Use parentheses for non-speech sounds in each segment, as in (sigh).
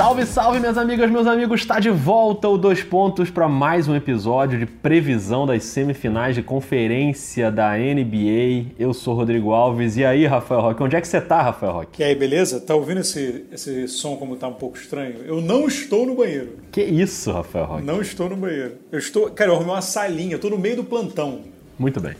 Salve, salve, minhas amigas, meus amigos! Está de volta o Dois Pontos para mais um episódio de previsão das semifinais de conferência da NBA. Eu sou Rodrigo Alves. E aí, Rafael Roque? Onde é que você tá, Rafael Roque? E aí, beleza? Tá ouvindo esse, esse som como tá um pouco estranho? Eu não estou no banheiro. Que isso, Rafael Roque? Não estou no banheiro. Eu estou. Cara, eu arrumei uma salinha, eu tô no meio do plantão. Muito bem.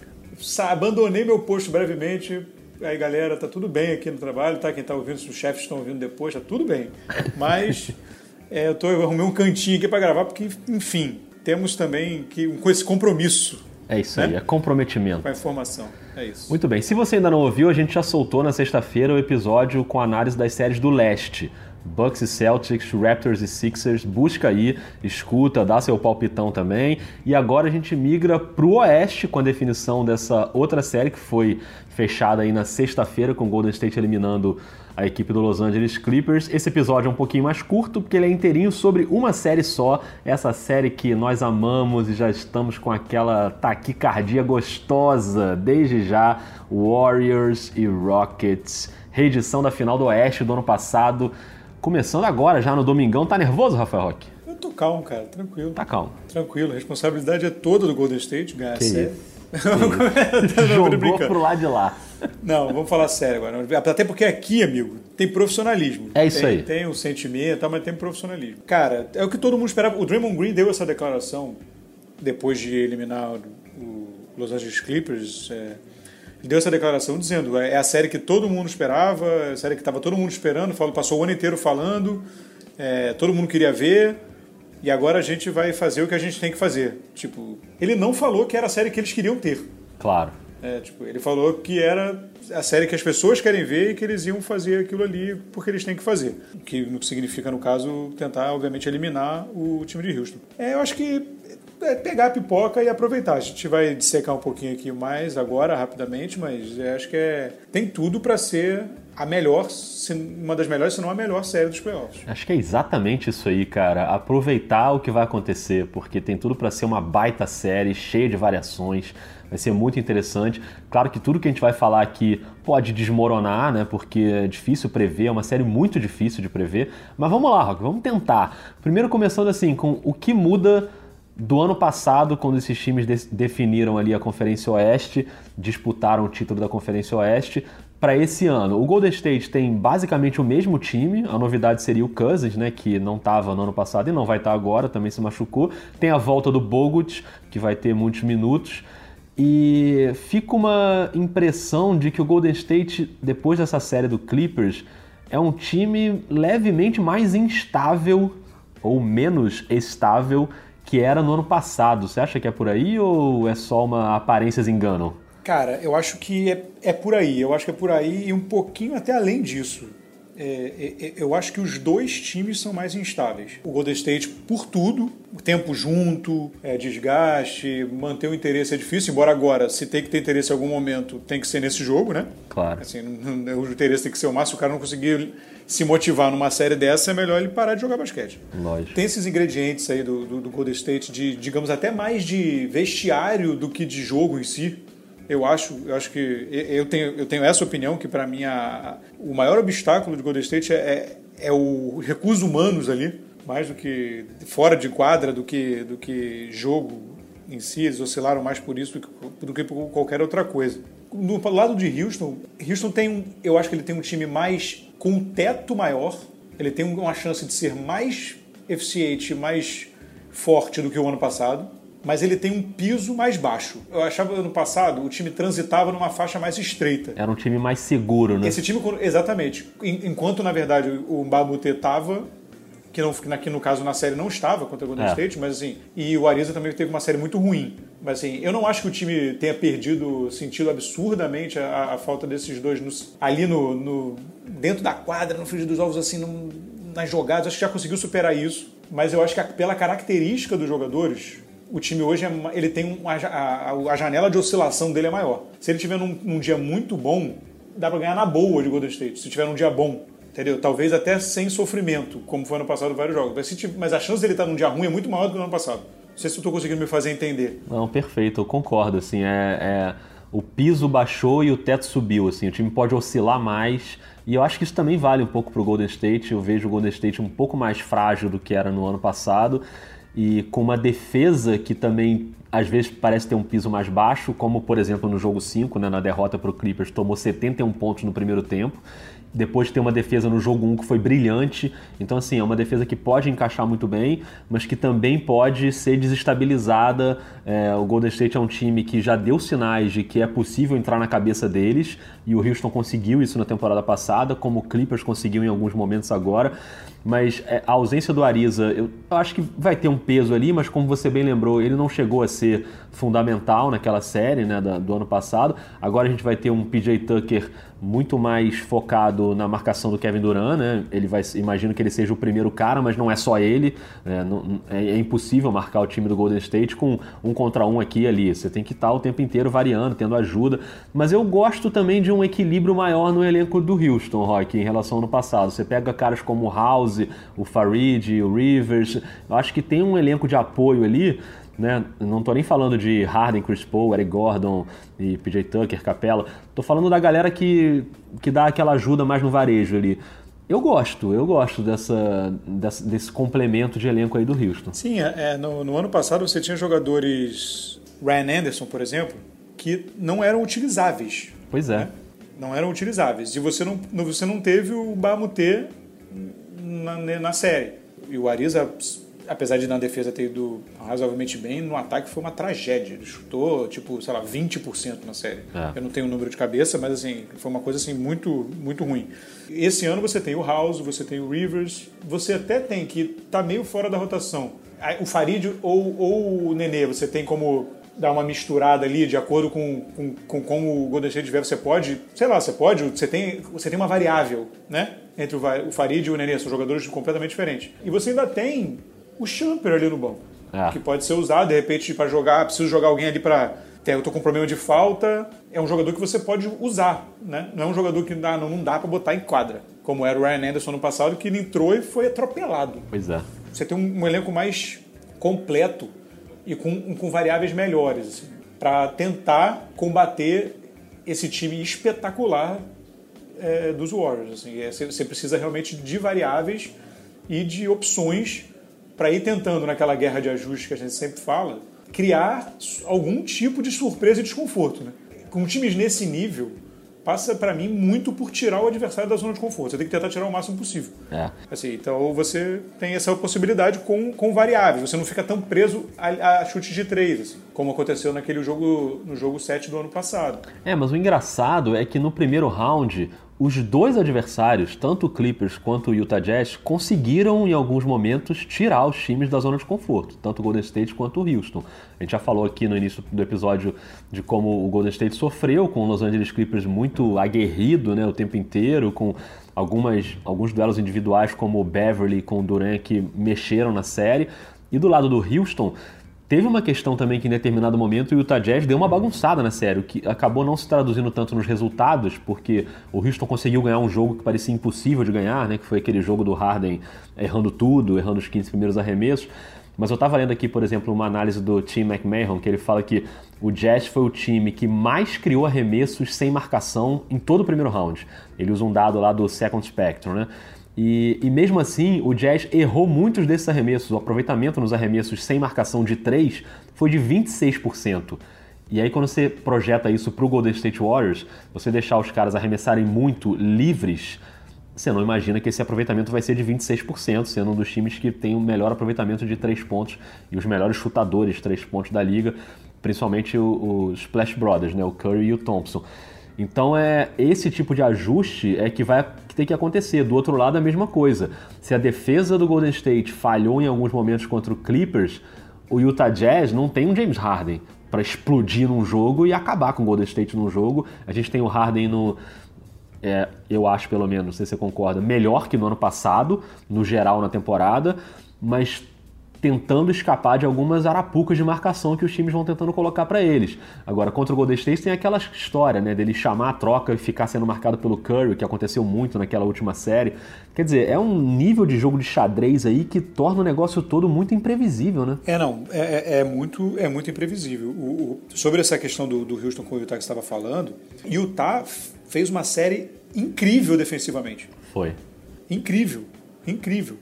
Abandonei meu posto brevemente aí galera, tá tudo bem aqui no trabalho, tá? Quem tá ouvindo, se os chefes estão ouvindo depois, tá tudo bem. Mas (laughs) é, eu, tô, eu arrumei um cantinho aqui para gravar, porque, enfim, temos também que, com esse compromisso. É isso né? aí, é comprometimento. Com a informação. É isso. Muito bem. Se você ainda não ouviu, a gente já soltou na sexta-feira o episódio com análise das séries do leste. Bucks e Celtics, Raptors e Sixers, busca aí, escuta, dá seu palpitão também. E agora a gente migra pro oeste com a definição dessa outra série que foi fechada aí na sexta-feira com o Golden State eliminando a equipe do Los Angeles Clippers. Esse episódio é um pouquinho mais curto porque ele é inteirinho sobre uma série só, essa série que nós amamos e já estamos com aquela taquicardia gostosa desde já, Warriors e Rockets, reedição da final do Oeste do ano passado. Começando agora, já no domingão. Tá nervoso, Rafael Roque? Eu tô calmo, cara. Tranquilo. Tá calmo. Tranquilo. A responsabilidade é toda do Golden State ganhar que a série. (laughs) Jogou pro lado de lá. Não, vamos falar sério agora. Até porque aqui, amigo, tem profissionalismo. É isso tem, aí. Tem o sentimento, mas tem profissionalismo. Cara, é o que todo mundo esperava. O Draymond Green deu essa declaração depois de eliminar o Los Angeles Clippers. É, deu essa declaração dizendo é a série que todo mundo esperava, é a série que estava todo mundo esperando, falou, passou o ano inteiro falando, é, todo mundo queria ver, e agora a gente vai fazer o que a gente tem que fazer. Tipo, ele não falou que era a série que eles queriam ter. Claro. É, tipo, ele falou que era a série que as pessoas querem ver e que eles iam fazer aquilo ali porque eles têm que fazer. O que significa, no caso, tentar, obviamente, eliminar o time de Houston. É, eu acho que é pegar a pipoca e aproveitar. A gente vai dissecar um pouquinho aqui mais agora, rapidamente, mas acho que é, tem tudo para ser a melhor, uma das melhores, se não a melhor série dos playoffs. Acho que é exatamente isso aí, cara. Aproveitar o que vai acontecer, porque tem tudo para ser uma baita série, cheia de variações. Vai ser muito interessante. Claro que tudo que a gente vai falar aqui pode desmoronar, né? Porque é difícil prever, é uma série muito difícil de prever. Mas vamos lá, Rock, vamos tentar. Primeiro começando assim, com o que muda do ano passado, quando esses times de definiram ali a Conferência Oeste, disputaram o título da Conferência Oeste, para esse ano. O Golden State tem basicamente o mesmo time, a novidade seria o Cousins, né, que não estava no ano passado e não vai estar tá agora, também se machucou. Tem a volta do Bogut, que vai ter muitos minutos. E fica uma impressão de que o Golden State, depois dessa série do Clippers, é um time levemente mais instável ou menos estável que era no ano passado. Você acha que é por aí ou é só uma aparências enganam? Cara, eu acho que é, é por aí. Eu acho que é por aí e um pouquinho até além disso. É, é, é, eu acho que os dois times são mais instáveis. O Golden State, por tudo, tempo junto, é, desgaste, manter o interesse é difícil, embora agora, se tem que ter interesse em algum momento, tem que ser nesse jogo, né? Claro. Assim, o interesse tem que ser o máximo, se o cara não conseguir se motivar numa série dessa, é melhor ele parar de jogar basquete. Lógico. Tem esses ingredientes aí do, do, do Golden State, de, digamos, até mais de vestiário do que de jogo em si eu acho, eu acho que eu tenho, eu tenho essa opinião que para mim a, o maior obstáculo de Golden State é, é, é o recursos humanos ali, mais do que fora de quadra do que do que jogo em si, eles oscilaram mais por isso do que, do que por qualquer outra coisa. No lado de Houston, Houston tem um, eu acho que ele tem um time mais com um teto maior, ele tem uma chance de ser mais eficiente, mais forte do que o ano passado mas ele tem um piso mais baixo. Eu achava ano passado o time transitava numa faixa mais estreita. Era um time mais seguro, né? Esse time, exatamente. Enquanto, na verdade, o Mbabute estava, que, não, que no caso na série não estava contra o Golden é. State, mas assim, e o Ariza também teve uma série muito ruim. Mas assim, eu não acho que o time tenha perdido sentido absurdamente a, a falta desses dois no, ali no, no, dentro da quadra, no frigir dos ovos, assim, no, nas jogadas. Acho que já conseguiu superar isso. Mas eu acho que pela característica dos jogadores, o time hoje é, ele tem uma, a, a, janela de oscilação dele é maior. Se ele tiver num, num dia muito bom, dá para ganhar na boa de Golden State. Se tiver num dia bom, entendeu? Talvez até sem sofrimento, como foi ano passado vários jogos. Mas, se, mas a chance dele estar num dia ruim é muito maior do que no ano passado. Não sei se eu estou conseguindo me fazer entender. Não, perfeito, eu concordo. Assim, é, é o piso baixou e o teto subiu, assim, o time pode oscilar mais. E eu acho que isso também vale um pouco para Golden State. Eu vejo o Golden State um pouco mais frágil do que era no ano passado e com uma defesa que também às vezes parece ter um piso mais baixo, como por exemplo no jogo 5, né, na derrota para o Clippers, tomou 71 pontos no primeiro tempo depois ter uma defesa no jogo 1 que foi brilhante. Então, assim, é uma defesa que pode encaixar muito bem, mas que também pode ser desestabilizada. É, o Golden State é um time que já deu sinais de que é possível entrar na cabeça deles, e o Houston conseguiu isso na temporada passada, como o Clippers conseguiu em alguns momentos agora. Mas é, a ausência do Ariza, eu, acho que vai ter um peso ali, mas como você bem lembrou, ele não chegou a ser fundamental naquela série né, do, ano passado. Agora a gente vai ter um PJ Tucker muito mais focado na marcação do Kevin Durant, né? Ele vai, imagino que ele seja o primeiro cara, mas não é só ele. Né? É, é, impossível marcar o time do Golden State com um contra um aqui e ali. Você tem que estar o tempo inteiro variando, tendo ajuda. Mas eu gosto também de um equilíbrio maior no elenco do Houston, Rock, em relação ao ano passado. Você pega caras como o O Farid, o Rivers. Eu acho que tem um elenco de apoio ali né? Não tô nem falando de Harden, Chris Paul, Eric Gordon e PJ Tucker, Capela. Tô falando da galera que, que dá aquela ajuda mais no varejo ali. Eu gosto, eu gosto dessa, dessa desse complemento de elenco aí do Houston. Sim, é, é, no, no, ano passado você tinha jogadores, Ryan Anderson, por exemplo, que não eram utilizáveis. Pois é. Né? Não eram utilizáveis. E você não, você não teve o Bamute na, na série. E o Ariza apesar de na defesa ter ido razoavelmente bem, no ataque foi uma tragédia. Ele chutou, tipo, sei lá, 20% na série. É. Eu não tenho o número de cabeça, mas assim, foi uma coisa assim muito, muito ruim. Esse ano você tem o House, você tem o Rivers, você até tem que tá meio fora da rotação. O Farid ou, ou o Nenê, você tem como dar uma misturada ali de acordo com, com, com como o Golden State tiver, você pode, sei lá, você pode, você tem, você tem uma variável, né? Entre o, o Farid e o Nenê, são jogadores completamente diferentes. E você ainda tem o Champer ali no banco. É. Que pode ser usado, de repente, para jogar, preciso jogar alguém ali para. Eu tô com problema de falta. É um jogador que você pode usar, né? Não é um jogador que dá, não, dá para botar em quadra. Como era o Ryan Anderson no passado, que ele entrou e foi atropelado. Pois é. Você tem um, um elenco mais completo e com, com variáveis melhores, assim, para tentar combater esse time espetacular é, dos Warriors. Assim. É, você precisa realmente de variáveis e de opções para ir tentando, naquela guerra de ajuste que a gente sempre fala, criar algum tipo de surpresa e desconforto. Né? Com times nesse nível, passa para mim muito por tirar o adversário da zona de conforto. Você tem que tentar tirar o máximo possível. É. Assim, então você tem essa possibilidade com, com variáveis. Você não fica tão preso a, a chute de três, assim, como aconteceu naquele jogo no jogo 7 do ano passado. É, mas o engraçado é que no primeiro round os dois adversários, tanto o Clippers quanto o Utah Jazz, conseguiram em alguns momentos tirar os times da zona de conforto, tanto o Golden State quanto o Houston. A gente já falou aqui no início do episódio de como o Golden State sofreu com o Los Angeles Clippers muito aguerrido né, o tempo inteiro, com algumas, alguns duelos individuais como o Beverly com o Durant que mexeram na série. E do lado do Houston, Teve uma questão também que em determinado momento o Utah Jazz deu uma bagunçada na série, que acabou não se traduzindo tanto nos resultados, porque o Houston conseguiu ganhar um jogo que parecia impossível de ganhar, né, que foi aquele jogo do Harden errando tudo, errando os 15 primeiros arremessos. Mas eu estava lendo aqui, por exemplo, uma análise do Tim McMahon, que ele fala que o Jazz foi o time que mais criou arremessos sem marcação em todo o primeiro round. Ele usa um dado lá do Second Spectrum, né? E, e, mesmo assim, o Jazz errou muitos desses arremessos. O aproveitamento nos arremessos sem marcação de 3 foi de 26%. E aí, quando você projeta isso para o Golden State Warriors, você deixar os caras arremessarem muito livres, você não imagina que esse aproveitamento vai ser de 26%, sendo um dos times que tem o melhor aproveitamento de 3 pontos e os melhores chutadores de 3 pontos da liga, principalmente os Splash Brothers, né? o Curry e o Thompson. Então é esse tipo de ajuste é que vai ter que acontecer. Do outro lado a mesma coisa. Se a defesa do Golden State falhou em alguns momentos contra o Clippers, o Utah Jazz não tem um James Harden para explodir num jogo e acabar com o Golden State num jogo. A gente tem o Harden no é, eu acho pelo menos, não sei se você concorda, melhor que no ano passado, no geral na temporada, mas tentando escapar de algumas arapucas de marcação que os times vão tentando colocar para eles. Agora, contra o Golden State tem aquela história, né, dele chamar a troca e ficar sendo marcado pelo Curry, que aconteceu muito naquela última série. Quer dizer, é um nível de jogo de xadrez aí que torna o negócio todo muito imprevisível, né? É, não, é, é, é muito, é muito imprevisível. O, o, sobre essa questão do, do Houston com o Utah que você estava falando, Utah fez uma série incrível defensivamente. Foi. Incrível, incrível.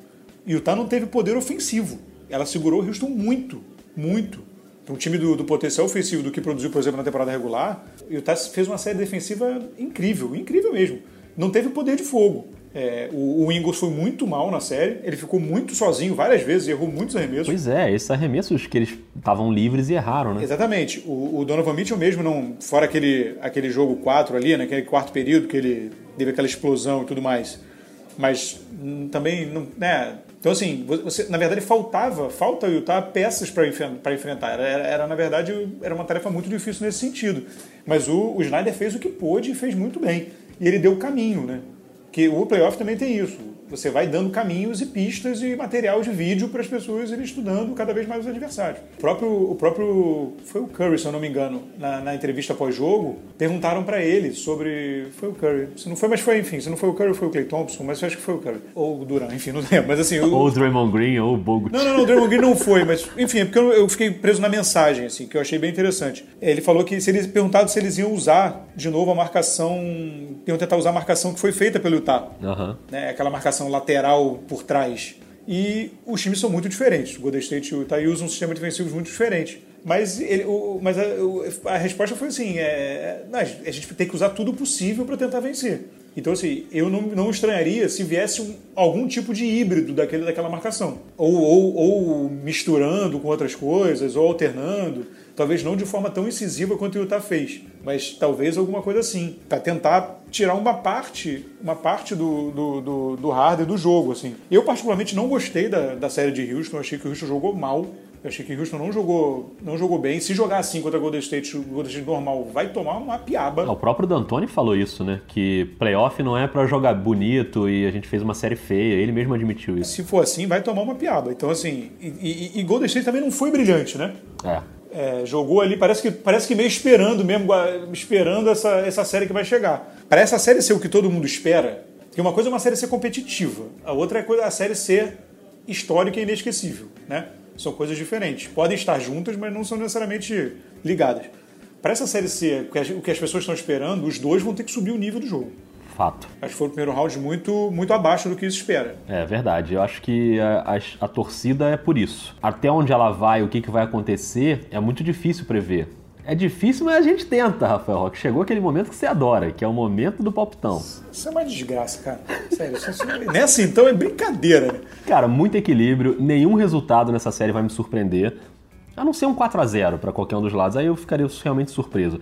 Utah não teve poder ofensivo ela segurou o Houston muito, muito. Então, um time do, do, potencial ofensivo do que produziu, por exemplo, na temporada regular, o Utah fez uma série defensiva incrível, incrível mesmo. Não teve poder de fogo. É, o, o Ingles foi muito mal na série, ele ficou muito sozinho várias vezes, errou muitos arremessos. Pois é, esses arremessos que eles estavam livres e erraram, né? Exatamente. O, o, Donovan Mitchell mesmo, não, fora aquele, aquele jogo 4 ali, naquele quarto período que ele teve aquela explosão e tudo mais, mas também não, né, então, assim, você, na verdade, faltava, falta o Utah peças para enfrentar. Era, era, na verdade, era uma tarefa muito difícil nesse sentido. Mas o, o Snyder fez o que pôde e fez muito bem. E ele deu o caminho, né? O playoff também tem isso você vai dando caminhos e pistas e material de vídeo para as pessoas irem estudando cada vez mais os adversários. O próprio, o próprio foi o Curry, se eu não me engano, na, na entrevista pós-jogo, perguntaram para ele sobre. Foi o Curry. Se não foi, mas foi, enfim, se não foi o Curry, foi o Clay Thompson, mas eu acho que foi o Curry. Ou o Duran, enfim, não lembro. Mas assim. Ou o Draymond Green, ou o Bogut. Não, não, não, o Draymond Green não foi, mas enfim, é porque eu, eu, fiquei preso na mensagem, assim, que eu achei bem interessante. Ele falou que se eles perguntado se eles iam usar de novo a marcação. iam tentar usar a marcação que foi feita pelo Uhum. Né, aquela marcação marcação lateral por trás. E os times são muito diferentes. O Golden State e o Utah usam um sistema defensivo muito diferente. Mas, ele, o, mas a, a, resposta foi assim: é, a gente tem que usar tudo possível para tentar vencer. Então, assim, eu não, não estranharia se viesse um, algum tipo de híbrido daquele, daquela marcação. Ou, ou, ou misturando com outras coisas, ou alternando. Talvez não de forma tão incisiva quanto o Utah fez, mas talvez alguma coisa assim, para tentar tirar uma parte, uma parte do, do, do, do hardware do jogo. Assim. Eu, particularmente, não gostei da, da série de Houston, achei que o Houston jogou mal. Eu achei que o Houston não jogou, não jogou bem. Se jogar assim contra o Golden State, o Golden State normal vai tomar uma piaba. O próprio D'Antoni falou isso, né? Que playoff não é para jogar bonito e a gente fez uma série feia. Ele mesmo admitiu isso. Se for assim, vai tomar uma piaba. Então, assim, e, e, e Golden State também não foi brilhante, né? É. É, jogou ali, parece que, parece que meio esperando mesmo, esperando essa, essa série que vai chegar. Para essa série ser o que todo mundo espera, que uma coisa é uma série ser competitiva, a outra é a série ser histórica e inesquecível, né? São coisas diferentes. Podem estar juntas, mas não são necessariamente ligadas. Para essa série ser o que as pessoas estão esperando, os dois vão ter que subir o nível do jogo fato. Acho que foi o primeiro round muito, muito abaixo do que se espera. É verdade. Eu acho que a, a, a torcida é por isso. Até onde ela vai, o que, que vai acontecer, é muito difícil prever. É difícil, mas a gente tenta, Rafael Roque. Chegou aquele momento que você adora, que é o momento do palpitão. Isso é uma desgraça, cara. Sério, isso é... nessa então é brincadeira, né? Cara, muito equilíbrio, nenhum resultado nessa série vai me surpreender. A não ser um 4 a 0 para qualquer um dos lados, aí eu ficaria realmente surpreso.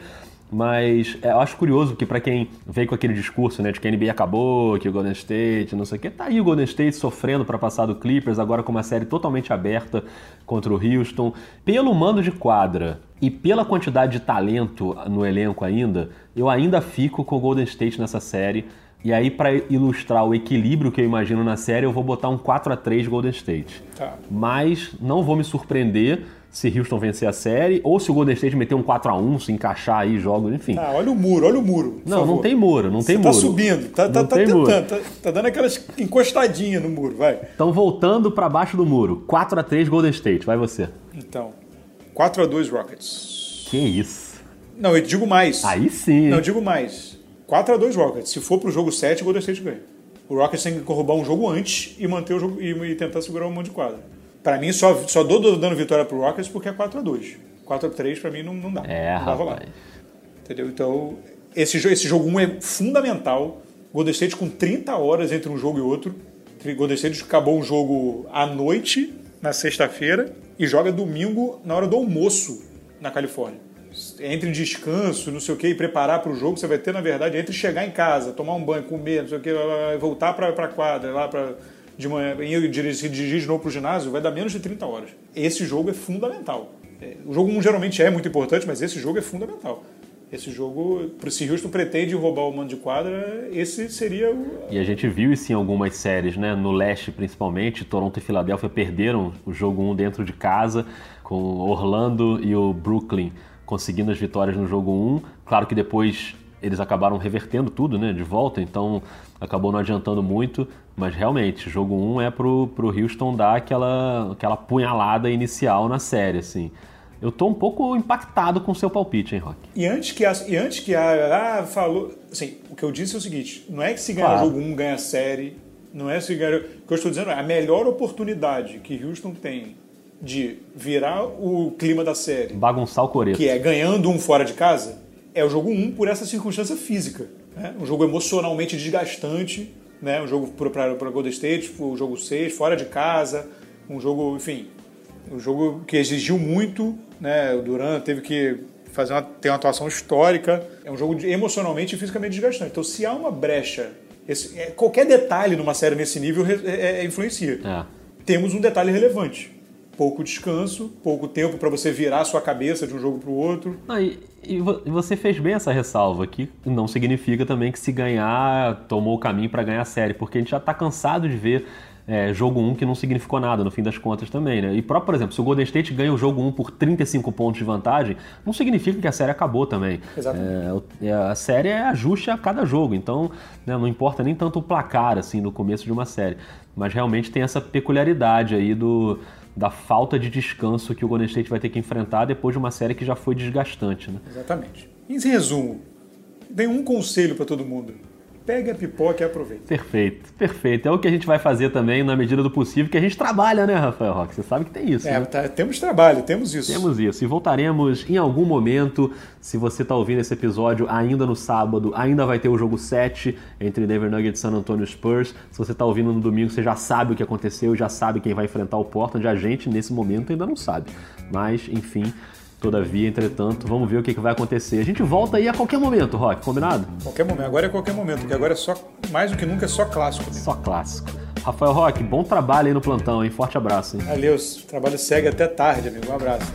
Mas é, eu acho curioso que para quem veio com aquele discurso, né, de que a NBA acabou, que o Golden State, não sei o que, tá aí o Golden State sofrendo para passar do Clippers, agora com uma série totalmente aberta contra o Houston. Pelo mando de quadra e pela quantidade de talento no elenco ainda, eu ainda fico com o Golden State nessa série. E aí, para ilustrar o equilíbrio que eu imagino na série, eu vou botar um 4 a 3 Golden State. Tá. Mas não vou me surpreender se Houston vencer a série, ou se o Golden State meter um 4 a 1 se encaixar aí jogos, enfim. Ah, olha o muro, olha o muro. Não, favor. não tem muro, não tem Você tá muro. Tá subindo, tá, tá, tá tentando, tá, tá, dando aquelas encostadinhas no muro, vai. Então voltando para baixo do muro, 4 a 3 Golden State, vai você. Então, 4 a 2 Rockets. Que isso? Não, eu digo mais. Aí sim. Não, eu digo mais. 4 a 2 Rockets. Se for pro jogo 7, o Golden State ganha. O Rockets tem que roubar um jogo antes e manter o jogo e, e tentar segurar o mão de quadra. Para mim, só, só dou dando vitória pro Rockets porque é 4x2. 4x3 para mim não, não dá. É, não dá rapaz. Entendeu? Então, esse, esse jogo 1 é fundamental. Golden State com 30 horas entre um jogo e outro. Golden State acabou um jogo à noite, na sexta-feira, e joga domingo na hora do almoço na Califórnia. Entre descanso, não sei o que, e preparar para o jogo, você vai ter, na verdade, entre chegar em casa, tomar um banho, comer, não sei o que, voltar para a quadra, lá para de manhã e dirigir, dirigir de novo para o ginásio, vai dar menos de 30 horas. Esse jogo é fundamental. É, o jogo 1 geralmente é muito importante, mas esse jogo é fundamental. esse jogo, se Houston pretende roubar o mando de quadra, esse seria o. E a gente viu isso em algumas séries, né? No leste, principalmente, Toronto e Filadélfia perderam o jogo 1 dentro de casa, com Orlando e o Brooklyn conseguindo as vitórias no jogo 1. Claro que depois eles acabaram revertendo tudo, né? De volta, então acabou não adiantando muito, mas realmente, jogo 1 é pro, pro Houston dar aquela, aquela punhalada inicial na série, assim. Eu tô um pouco impactado com o seu palpite, hein, Rock? E antes que a, e antes que a, ah, falou, assim, o que eu disse é o seguinte, não é que se ganhar claro. o jogo 1 ganha a série, não é se ganhar, o que eu estou dizendo é a melhor oportunidade que Houston tem de virar o clima da série, bagunçar o coreto, que é ganhando um fora de casa, é o jogo 1 por essa circunstância física, né? Um jogo emocionalmente desgastante, né? Um jogo para Golden State, o jogo 6 fora de casa, um jogo, enfim, um jogo que exigiu muito, né? O Duran teve que fazer uma, ter uma atuação histórica. É um jogo emocionalmente e fisicamente desgastante. Então, se há uma brecha, esse, é, qualquer detalhe numa série nesse nível é, é, é, influencia. É. Temos um detalhe relevante. Pouco descanso, pouco tempo para você virar sua cabeça de um jogo para o outro. E, e, você fez bem essa ressalva, que não significa também que se ganhar, tomou o caminho para ganhar a série, porque a gente já está cansado de ver é, jogo 1 que não significou nada no fim das contas também, né? E próprio, por exemplo, se o Golden State ganha o jogo 1 por 35 pontos de vantagem, não significa que a série acabou também. Exatamente. É, a série é ajuste a cada jogo, então né, não importa nem tanto o placar assim no começo de uma série, mas realmente tem essa peculiaridade aí do da falta de descanso que o Golden State vai ter que enfrentar depois de uma série que já foi desgastante, né? Exatamente. Em resumo, dei um conselho para todo mundo Pega a pipoca e aproveita. Perfeito, perfeito. É o que a gente vai fazer também na medida do possível, que a gente trabalha, né, Rafael Roque? Você sabe que tem isso. É, né? tá, temos trabalho, temos isso. Temos isso. E voltaremos em algum momento. Se você está ouvindo esse episódio ainda no sábado, ainda vai ter o jogo 7 entre Denver Nuggets e San Antonio Spurs. Se você está ouvindo no domingo, você já sabe o que aconteceu, já sabe quem vai enfrentar o Portland. A gente, nesse momento, ainda não sabe. Mas, enfim. Todavia, entretanto, vamos ver o que, vai acontecer. A gente volta aí a qualquer momento, Rock, combinado? Qualquer momento, agora é qualquer momento, porque agora é só, mais do que nunca, é só clássico. Né? Só clássico. Rafael Rock, bom trabalho aí no plantão, hein? Forte abraço, hein? Valeu, o trabalho segue até tarde, amigo. Um abraço.